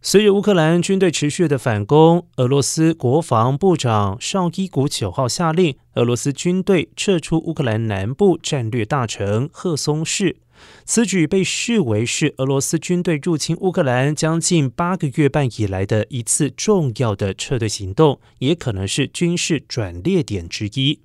随着乌克兰军队持续的反攻，俄罗斯国防部长绍伊古九号下令俄罗斯军队撤出乌克兰南部战略大城赫松市。此举被视为是俄罗斯军队入侵乌克兰将近八个月半以来的一次重要的撤退行动，也可能是军事转捩点之一。